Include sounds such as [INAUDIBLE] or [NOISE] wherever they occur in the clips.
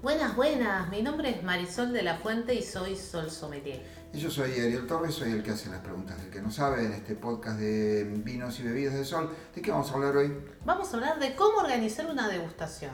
Buenas, buenas. Mi nombre es Marisol de la Fuente y soy Sol Sommelier. Y yo soy Ariel Torres, soy el que hace las preguntas del que no sabe en este podcast de vinos y bebidas de sol. ¿De qué vamos a hablar hoy? Vamos a hablar de cómo organizar una degustación.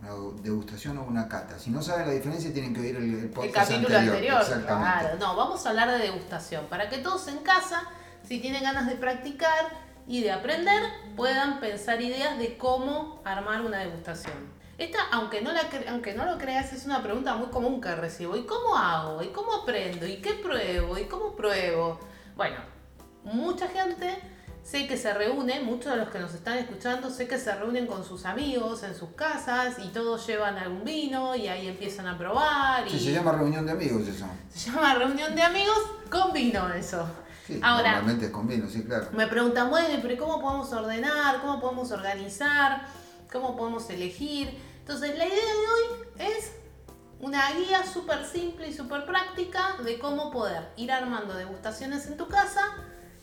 Una degustación o una cata. Si no saben la diferencia, tienen que oír el, el El podcast capítulo anterior. Exactamente. Claro, no, vamos a hablar de degustación. Para que todos en casa, si tienen ganas de practicar y de aprender, puedan pensar ideas de cómo armar una degustación. Esta, aunque no, la aunque no lo creas, es una pregunta muy común que recibo. ¿Y cómo hago? ¿Y cómo aprendo? ¿Y qué pruebo? ¿Y cómo pruebo? Bueno, mucha gente sé que se reúne, muchos de los que nos están escuchando, sé que se reúnen con sus amigos en sus casas y todos llevan algún vino y ahí empiezan a probar. Y Sí, se llama reunión de amigos eso. se llama reunión de amigos con vino eso. Sí, Ahora, normalmente es con vino, sí, claro. me preguntan, bueno, pero ¿cómo podemos ordenar? ¿Cómo podemos organizar? ¿Cómo podemos elegir? Entonces, la idea de hoy es una guía súper simple y súper práctica de cómo poder ir armando degustaciones en tu casa,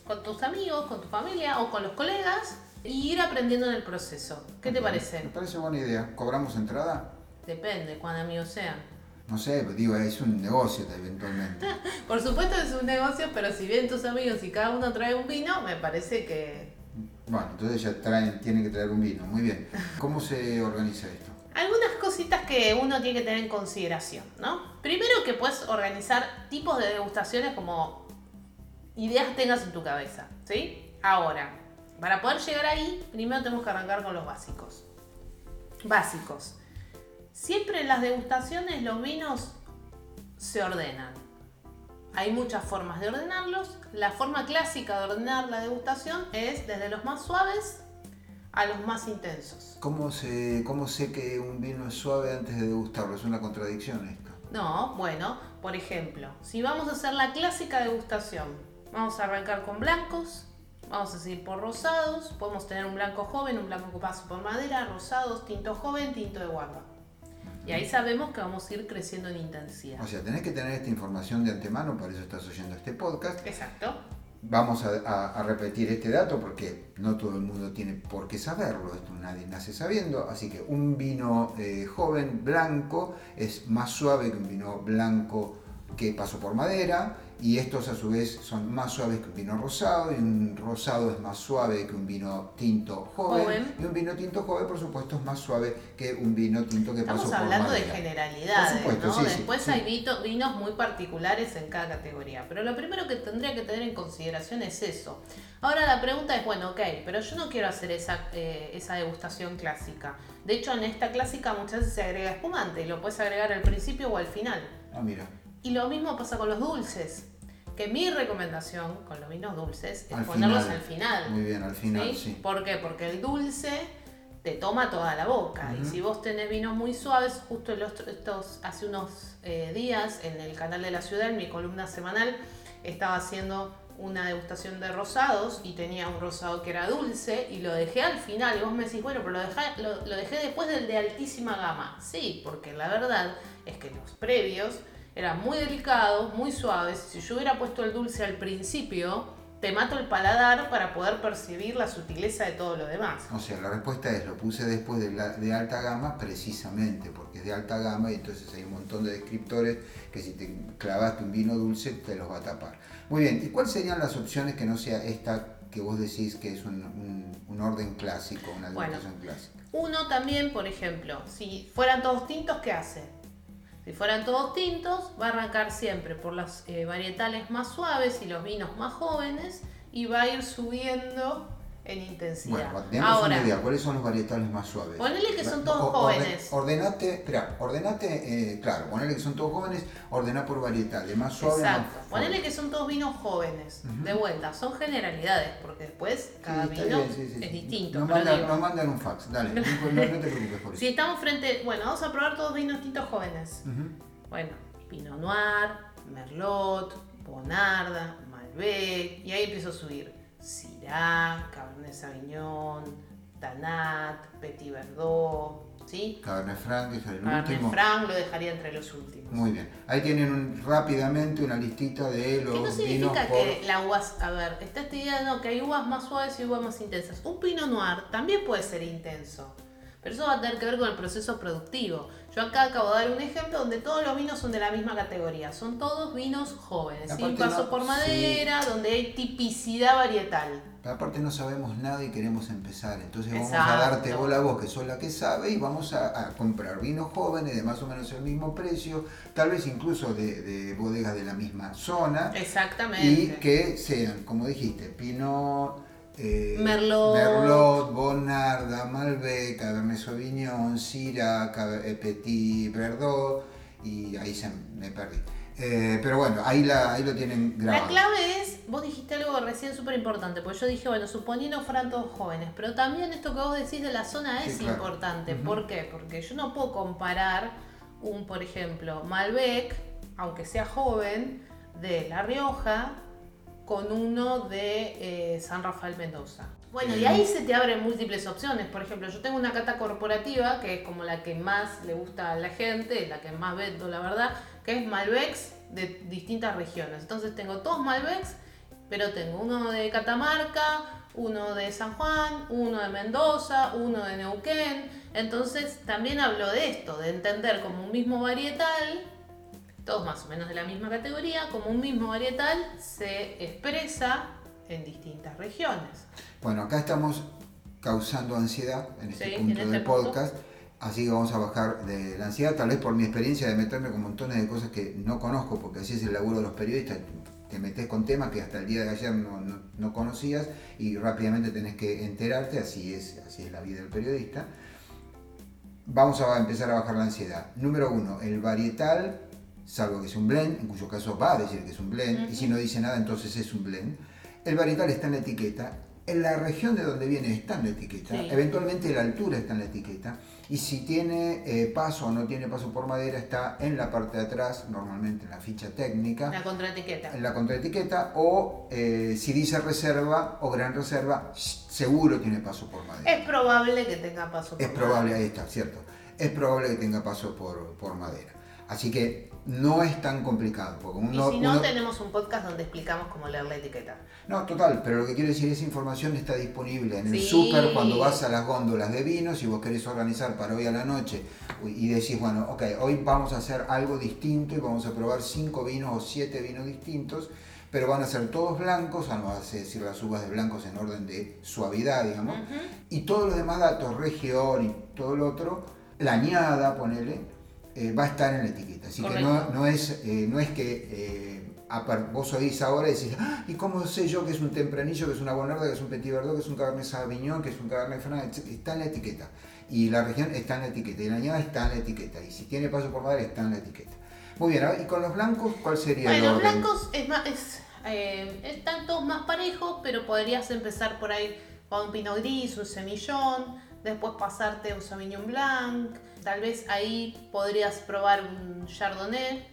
con tus amigos, con tu familia o con los colegas y ir aprendiendo en el proceso. ¿Qué te Me parece? parece buena idea. ¿Cobramos entrada? Depende, cuán amigos sean. No sé, digo, es un negocio eventualmente. [LAUGHS] Por supuesto es un negocio, pero si vienen tus amigos y cada uno trae un vino, me parece que Bueno, entonces ya traen, tienen que traer un vino. Muy bien. ¿Cómo se organiza esto? Algunas cositas que uno tiene que tener en consideración, ¿no? Primero que puedes organizar tipos de degustaciones como ideas tengas en tu cabeza, ¿sí? Ahora, para poder llegar ahí, primero tenemos que arrancar con los básicos. Básicos. Siempre en las degustaciones los vinos se ordenan. Hay muchas formas de ordenarlos. La forma clásica de ordenar la degustación es desde los más suaves a los más intensos. ¿Cómo, se, ¿Cómo sé que un vino es suave antes de degustarlo? Es una contradicción esto. No, bueno, por ejemplo, si vamos a hacer la clásica degustación, vamos a arrancar con blancos, vamos a seguir por rosados, podemos tener un blanco joven, un blanco que pasa por madera, rosados, tinto joven, tinto de guarda. Y ahí sabemos que vamos a ir creciendo en intensidad. O sea, tenés que tener esta información de antemano, por eso estás oyendo este podcast. Exacto. Vamos a, repetir este dato porque no todo el mundo tiene por qué saberlo, esto nadie nace sabiendo, así que un vino eh, joven blanco es más suave que un vino blanco que pasó por madera y estos a su vez son más suaves que un vino rosado y un rosado es más suave que un vino tinto joven, Joven. y un vino tinto joven por supuesto es más suave que un vino tinto que Estamos pasó por hablando de generalidades, Por supuesto, ¿no? sí, sí, Después sí. hay vito- vinos muy particulares en cada categoría. Pero lo primero que tendría que tener en consideración es eso. Ahora la pregunta es, bueno, ok, pero yo no quiero hacer esa, eh, esa degustación clásica. De hecho, en esta clásica muchas veces se agrega espumante y lo puedes agregar al principio o al final. Ah, mira, Y lo mismo pasa con los dulces. Que mi recomendación con los vinos dulces es Al ponerlos final. al final. muy bien, al final, ¿Sí? sí. ¿Por qué? Porque el dulce te toma toda la boca. Y si vos tenés vinos muy suaves, justo otro- estos, hace unos eh, días en el canal de la ciudad, en mi columna semanal, estaba haciendo una degustación de rosados y tenía un rosado que era dulce y lo dejé al final. Y vos me decís, bueno, pero lo dejé, lo, lo dejé después del de altísima gama. Sí, porque la verdad es que los previos eran muy delicados, muy suaves. Si yo hubiera puesto el dulce al principio, te mato el paladar para poder percibir la sutileza de todo lo demás. O sea, la respuesta es, lo puse después de, la- de alta gama precisamente porque es de alta gama y entonces hay un montón de descriptores que si te clavaste un vino dulce te los va a tapar. Muy bien, ¿y cuáles serían las opciones que no sea esta que vos decís que es un, un- un orden clásico, una Bueno. degustación clásica? Uno también, por ejemplo, si fueran todos tintos, ¿qué hace? Si fueran todos tintos, va a arrancar siempre por las eh, varietales más suaves y los vinos más jóvenes y va a ir subiendo en intensidad. Bueno, tenemos Ahora, una idea, ¿cuáles son los varietales más suaves? Ponele que son todos jóvenes. ordenate, espera, ordenate, eh, claro, ponele que son todos jóvenes, ordená por varietal, de más suave a más Exacto. Ponele que son todos vinos jóvenes. De vuelta, son generalidades, porque después cada Sí, vino bien, sí, sí, es distinto. Nos mandan, digo, nos mandan un fax, dale, no, no te [LAUGHS] preocupes por eso. si estamos frente, bueno, vamos a probar todos vinos tintos jóvenes. Bueno, Pinot Noir, Merlot, Bonarda, Malbec, y ahí empiezo a subir. Syrah, Cabernet Sauvignon, Tanat, Petit Verdot, ¿sí? Cabernet Franc es el Cabernet último. Franc lo dejaría entre los últimos. Muy bien. Ahí tienen un- rápidamente una listita de los no vinos significa por... que la uva, a ver, está esta idea no, que hay uvas más suaves y uvas más intensas. Un Pinot Noir también puede ser intenso, pero eso va a tener que ver con el proceso productivo. Yo acá acabo de dar un ejemplo donde todos los vinos son de la misma categoría, son todos vinos jóvenes, sin Aparte paso no- por sí. madera, donde hay tipicidad varietal. Pero aparte no sabemos nada y queremos empezar. Entonces vamos a Exacto. darte bola a vos, que sos la que sabe, y vamos a, a comprar vinos jóvenes de más o menos el mismo precio, tal vez incluso de, de bodegas de la misma zona, Exactamente. y que sean, como dijiste, Pinot, eh, Merlot. Merlot, Bonarda, Malbec, Cabernet Sauvignon, Syrah, eh, Petit Verdot, y ahí se me perdí. Eh, pero bueno, ahí, la, ahí lo tienen grabado. La clave es, vos dijiste algo recién súper importante, porque yo dije, bueno, suponiendo fueran todos jóvenes, pero también esto que vos decís de la zona Sí, es claro. importante. ¿Por qué? Porque yo no puedo comparar un, por ejemplo, Malbec, aunque sea joven, de La Rioja, con uno de eh, San Rafael Mendoza. Bueno, y ahí se te abren múltiples opciones. Por ejemplo, yo tengo una cata corporativa, que es como la que más le gusta a la gente, la que más vendo, la verdad, que es Malbecs de distintas regiones. Entonces tengo todos Malbecs, pero tengo uno de Catamarca, uno de San Juan, uno de Mendoza, uno de Neuquén. Entonces también hablo de esto, de entender como un mismo varietal, todos más o menos de la misma categoría, como un mismo varietal se expresa en distintas regiones. Bueno, acá estamos causando ansiedad en este Sí, punto en este del punto. podcast, así que vamos a bajar de la ansiedad, tal vez por mi experiencia de meterme con montones de cosas que no conozco, porque así es el laburo de los periodistas, te metes con temas que hasta el día de ayer no, no- no conocías y rápidamente tenés que enterarte, así es, así es la vida del periodista. Vamos a empezar a bajar la ansiedad. Número uno, el varietal, salvo que sea un blend, en cuyo caso va a decir que es un blend, y si no dice nada entonces es un blend. El varietal está en la etiqueta, en la región de donde viene está en la etiqueta, Sí. eventualmente la altura está en la etiqueta, y si tiene eh, paso o no tiene paso por madera está en la parte de atrás, normalmente en la ficha técnica, La contraetiqueta. en la contraetiqueta, o eh, si dice reserva o gran reserva, seguro tiene paso por madera. Es probable que tenga paso por Es probable, ahí está, cierto. Es probable que tenga paso por, por madera. Así que no es tan complicado. Porque Y si no, uno- tenemos un podcast donde explicamos cómo leer la etiqueta. No, total, pero lo que quiero decir, esa información está disponible en el súper cuando vas a las góndolas de vinos y vos querés organizar para hoy a la noche y decís, bueno, ok, hoy vamos a hacer algo distinto y vamos a probar cinco vinos o siete vinos distintos, pero van a ser todos blancos, vamos a decir las uvas de blancos en orden de suavidad, digamos, y todos los demás datos, región y todo lo otro, la añada, ponele, eh, va a estar en la etiqueta. Así que no, es, eh, no es que eh, vos oís ahora y decís, "Ah, ¿y cómo sé yo que es un tempranillo, que es una bonarda, que es un petit verdot, que es un cabernet sauvignon, que es un cabernet franc? Está en la etiqueta. Y la región está en la etiqueta. Y la añada está en la etiqueta. Y si tiene paso por madera, está en la etiqueta. Muy bien, ¿y con los blancos cuál sería Bueno, los blancos es más, es, eh, están todos más parejos, pero podrías empezar por ahí con un pinot gris, un semillón, después pasarte un sauvignon blanc, tal vez ahí podrías probar un chardonnay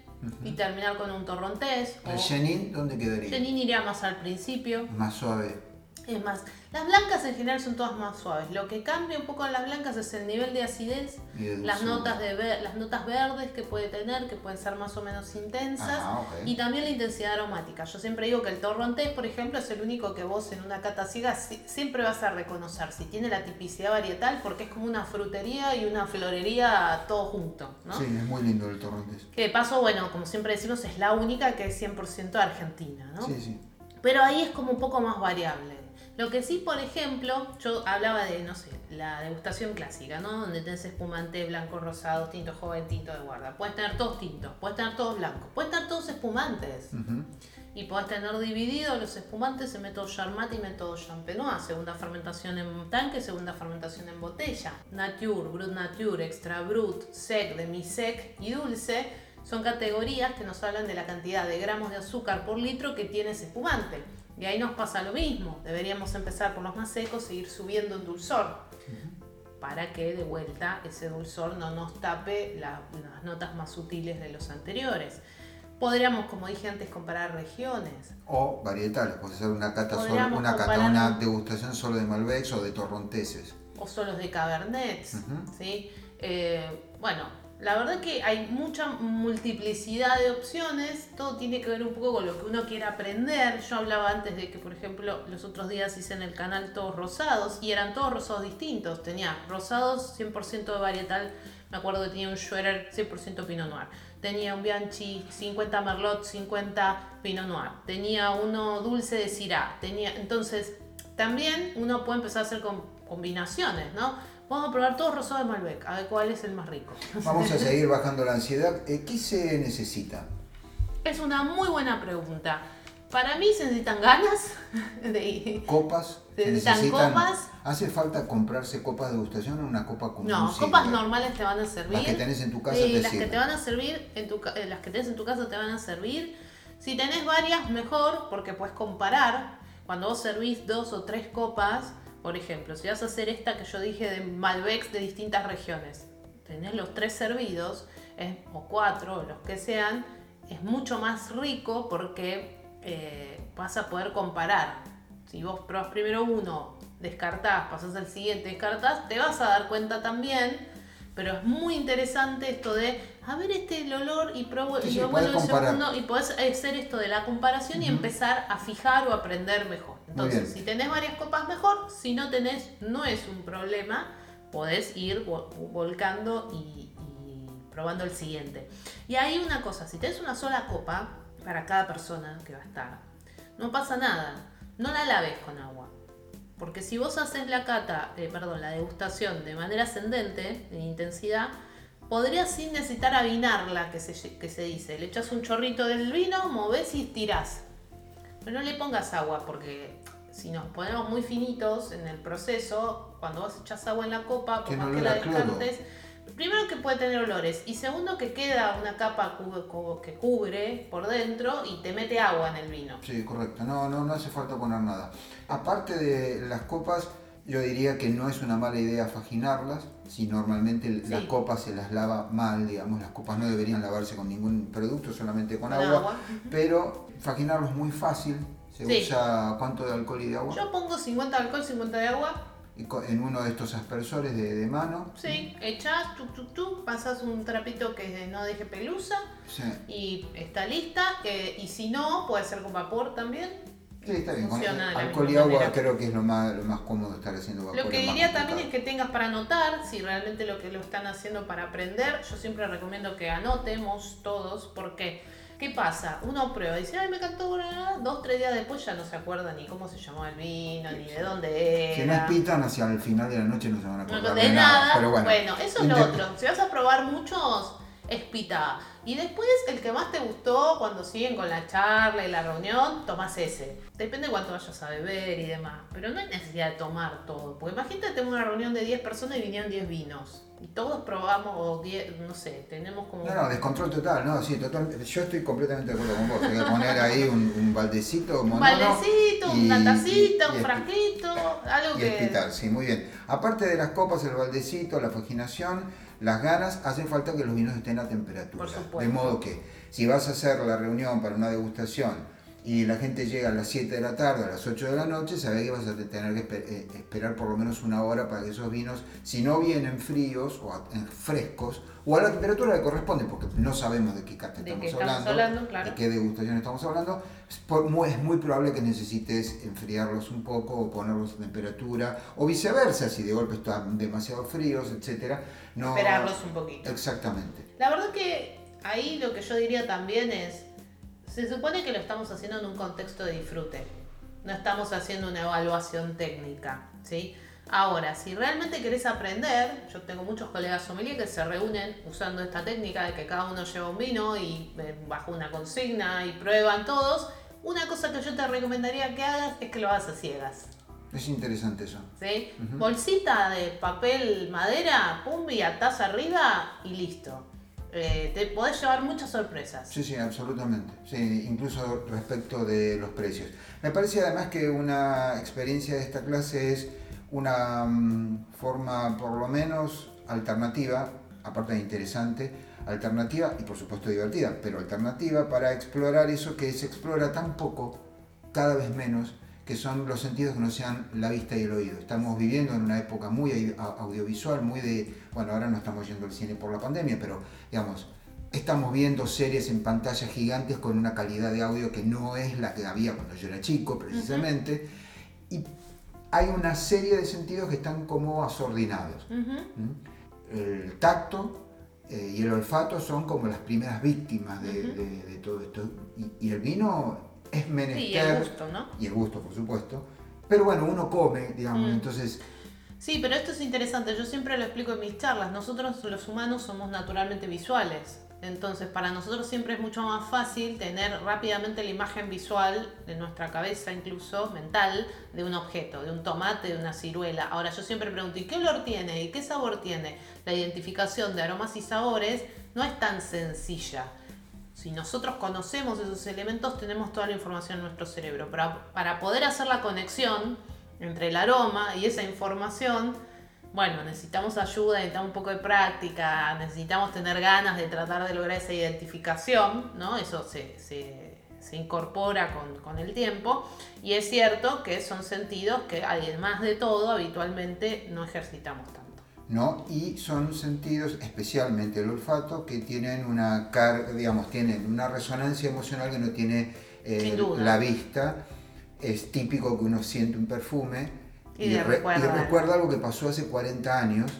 y terminar con un torrontés. ¿El o Chenin dónde quedaría? Chenin iría más al principio. Más suave. Es más, las blancas en general son todas más suaves. Lo que cambia un poco en las blancas es el nivel de acidez, las notas, de ver- las notas verdes que puede tener, que pueden ser más o menos intensas, y también la intensidad aromática. Yo siempre digo que el torrontés, por ejemplo, es el único que vos en una cata ciega si- siempre vas a reconocer si tiene la tipicidad varietal, porque es como una frutería y una florería todo junto, ¿no? Sí, es muy lindo el torrontés. Que de paso, bueno, como siempre decimos, es la única que es 100% argentina, ¿no? Sí, sí. Pero ahí es como un poco más variable. Lo que sí, por ejemplo, yo hablaba de, no sé, la degustación clásica, ¿no? Donde tenés espumante blanco, rosado, tinto joven, tinto de guarda. Puedes tener todos tintos, puedes tener todos blancos, puedes tener todos espumantes. Ujú. Y podés tener divididos los espumantes en método Charmat y método Champenois. Segunda fermentación en tanque, segunda fermentación en botella. Nature, Brut Nature, Extra Brut, Sec, Demi-Sec y Dulce son categorías que nos hablan de la cantidad de gramos de azúcar por litro que tiene ese espumante. Y ahí nos pasa lo mismo. Deberíamos empezar por los más secos e ir subiendo en dulzor. para que de vuelta ese dulzor no nos tape la- las notas más sutiles de los anteriores. Podríamos, como dije antes, comparar regiones. O varietales, puede ser una cata, solo, una, cata una degustación solo de Malbecs o de torronteses. o solos de Cabernets, Ujú. ¿sí? Eh, bueno, la verdad que hay mucha multiplicidad de opciones, todo tiene que ver un poco con lo que uno quiera aprender. Yo hablaba antes de que, por ejemplo, los otros días hice en el canal todos rosados y eran todos rosados distintos. Tenía rosados 100% de varietal, me acuerdo que tenía un Schwerer 100% Pinot Noir. Tenía un Bianchi 50 Merlot, 50 Pinot Noir. Tenía uno dulce de Syrah. Tenía, entonces, también uno puede empezar a hacer com- combinaciones, ¿no? Vamos a probar todos rosados de Malbec, a ver cuál es el más rico. Vamos a seguir [LAUGHS] bajando la ansiedad. Eh, ¿Qué se necesita? Es una muy buena pregunta. Para mí se necesitan ganas [LAUGHS] de ¿Copas? ¿Se necesitan copas? ¿Hace falta comprarse copas de degustación o una copa común? No, copas normales te van a servir. Las que tenés en tu casa Sí, te las que sirven. te van a servir en tu eh, las que tenés en tu casa te van a servir. Si tenés varias, mejor, porque puedes comparar. Cuando vos servís dos o tres copas, por ejemplo, si vas a hacer esta que yo dije de Malbecs de distintas regiones, tenés los tres servidos, es- o cuatro, o los que sean, es mucho más rico porque eh, vas a poder comparar. Si vos probás primero uno, descartás, pasás al siguiente, descartás, te vas a dar cuenta también. Pero es muy interesante esto de, a ver este el olor y pruebo Sí, y sí, yo podés vuelvo el comparar. segundo y podés hacer esto de la comparación y empezar a fijar o aprender mejor. Entonces, si tenés varias copas mejor, si no tenés, no es un problema, podés ir vo- volcando y, y probando el siguiente. Y hay una cosa, si tenés una sola copa para cada persona que va a estar, no pasa nada, no la laves con agua. Porque si vos haces la cata, eh, perdón, la degustación de manera ascendente, en intensidad, podrías sin necesitar avinarla, que se, que se dice. Le echas un chorrito del vino, movés y tirás. Pero no le pongas agua, porque si nos ponemos muy finitos en el proceso, cuando vos echas agua en la copa, por más que la descartes, primero que puede tener olores, y segundo que queda una capa que cubre por dentro y te mete agua en el vino. Sí, correcto. No, no, no hace falta poner nada. Aparte de las copas, yo diría que no es una mala idea faginarlas. Si normalmente las Sí. copas se las lava mal, digamos, las copas no deberían lavarse con ningún producto, solamente con Con agua. agua. Pero faginarlo es muy fácil. Se Sí. usa cuánto de alcohol y de agua. Yo pongo 50 de alcohol, 50 de agua, en uno de estos aspersores de, de mano. Sí, echás, tu, tu, tu, pasas un trapito que no deje pelusa Sí. y está lista. eh, y si no, puede ser con vapor también. Sí, está bien. Funciona de alcohol y agua manera. creo que es lo más, lo más cómodo estar haciendo vapor. Lo que diría también es que tengas para anotar, si realmente lo que lo están haciendo para aprender, yo siempre recomiendo que anotemos todos, porque ¿qué pasa? Uno prueba y dice, ay, me cantó una", dos, tres días después ya no se acuerda ni cómo se llamaba el vino, ni de dónde Si no era. espitan hacia el final de la noche no se van a No acordar de de nada. Pero bueno, eso es lo otro. Si vas a probar muchos, es pita. Y después, el que más te gustó, cuando siguen con la charla y la reunión, tomás ese. Depende cuánto vayas a beber y demás. Pero no hay necesidad de tomar todo. Porque imagínate tengo una reunión de 10 personas y vinieron 10 vinos. Y todos probamos, o 10, no sé, tenemos como. No, no, descontrol total, no, sí, total. Yo estoy completamente de acuerdo con vos. Voy a poner ahí un, un baldecito un monono baldecito, y- una tacita, y- un frasquito, algo Y que. espitar, sí, muy bien. Aparte de las copas, el baldecito, la faginación, las ganas, hace falta que los vinos estén a temperatura. Por supuesto. De modo que si vas a hacer la reunión para una degustación y la gente llega a las 7 de la tarde, a las 8 de la noche, sabés que vas a tener que esper- eh, esperar por lo menos una hora para que esos vinos, si no vienen fríos o a- en frescos, o a la temperatura que corresponde, porque no sabemos de qué cata De estamos, qué estamos hablando, hablando, claro. de qué degustación estamos hablando, es, por- muy, es muy probable que necesites enfriarlos un poco o ponerlos a temperatura, o viceversa, si de golpe están demasiado fríos, etcétera, no Esperarlos un poquito. Exactamente. La verdad que ahí lo que yo diría también es, se supone que lo estamos haciendo en un contexto de disfrute, no estamos haciendo una evaluación técnica, ¿sí? Ahora, si realmente querés aprender, yo tengo muchos colegas sommelier que se reúnen usando esta técnica de que cada uno lleva un vino y eh, bajo una consigna y prueban todos, una cosa que yo te recomendaría que hagas es que lo hagas a ciegas. Es interesante eso. ¿sí? Bolsita de papel madera, pum, y atás arriba y listo. Eh, te podés llevar muchas sorpresas. Sí, sí, absolutamente. Sí, incluso respecto de los precios. Me parece además que una experiencia de esta clase es una mm, forma por lo menos alternativa, aparte de interesante, alternativa y por supuesto divertida, pero alternativa para explorar eso que se explora tan poco, cada vez menos, que son los sentidos que no sean la vista y el oído. Estamos viviendo en una época muy audiovisual, muy de, bueno, ahora no estamos yendo al cine por la pandemia, pero digamos, estamos viendo series en pantallas gigantes con una calidad de audio que no es la que había cuando yo era chico, precisamente. Y hay una serie de sentidos que están como asordinados. El tacto eh, y el olfato son como las primeras víctimas de, todo esto. Y, el vino es menester. y el gusto, ¿no? Y el gusto, por supuesto. Pero bueno, uno come, digamos, mm. entonces... Sí, pero esto es interesante. Yo siempre lo explico en mis charlas. Nosotros los humanos somos naturalmente visuales. Entonces, para nosotros siempre es mucho más fácil tener rápidamente la imagen visual de nuestra cabeza, incluso mental, de un objeto, de un tomate, de una ciruela. Ahora, yo siempre pregunto, ¿y qué olor tiene? ¿Y qué sabor tiene? La identificación de aromas y sabores no es tan sencilla. Si nosotros conocemos esos elementos, tenemos toda la información en nuestro cerebro. Para, para poder hacer la conexión entre el aroma y esa información, bueno, necesitamos ayuda, necesitamos un poco de práctica, necesitamos tener ganas de tratar de lograr esa identificación, ¿no? Eso se, incorpora con, el tiempo. Y es cierto que son sentidos que, además de todo, habitualmente no ejercitamos tanto. ¿No? Y son sentidos, especialmente el olfato, que tienen una digamos, tienen una resonancia emocional que no tiene eh, la vista. Es típico que uno siente un perfume y, recuerda, algo que pasó hace 40 años.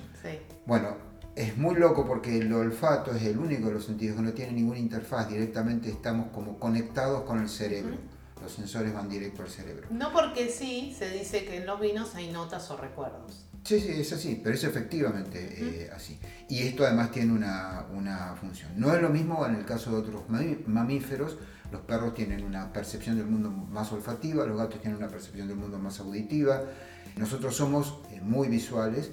Bueno, es muy loco porque el olfato es el único de los sentidos que no tiene ninguna interfaz, directamente estamos como conectados con el cerebro. Los sensores van directo al cerebro. No porque sí, se dice que en los vinos hay notas o recuerdos. Sí, sí, es así, pero es efectivamente eh, así. Y esto además tiene una, una, función. No es lo mismo en el caso de otros mamíferos, los perros tienen una percepción del mundo más olfativa, los gatos tienen una percepción del mundo más auditiva, nosotros somos eh, muy visuales,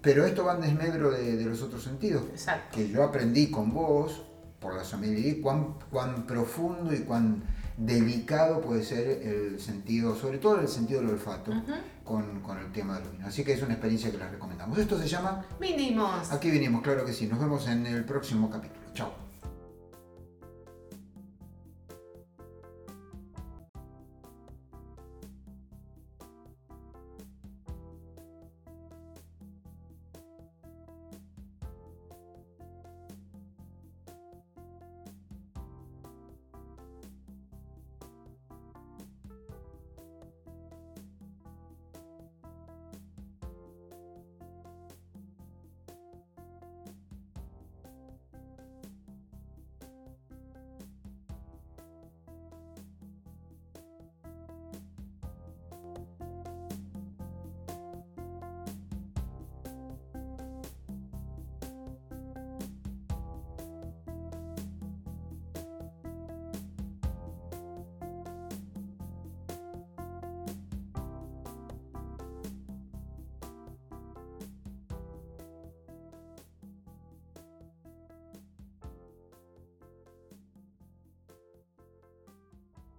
pero esto va en desmedro de, los otros sentidos. Exacto. Que yo aprendí con vos, por la sommelier, cuán, cuán profundo y cuán delicado puede ser el sentido, sobre todo el sentido del olfato, con, con, el tema del vino. Así que es una experiencia que les recomendamos. Esto se llama... Vinimos. Aquí vinimos, claro que sí. Nos vemos en el próximo capítulo. Chao.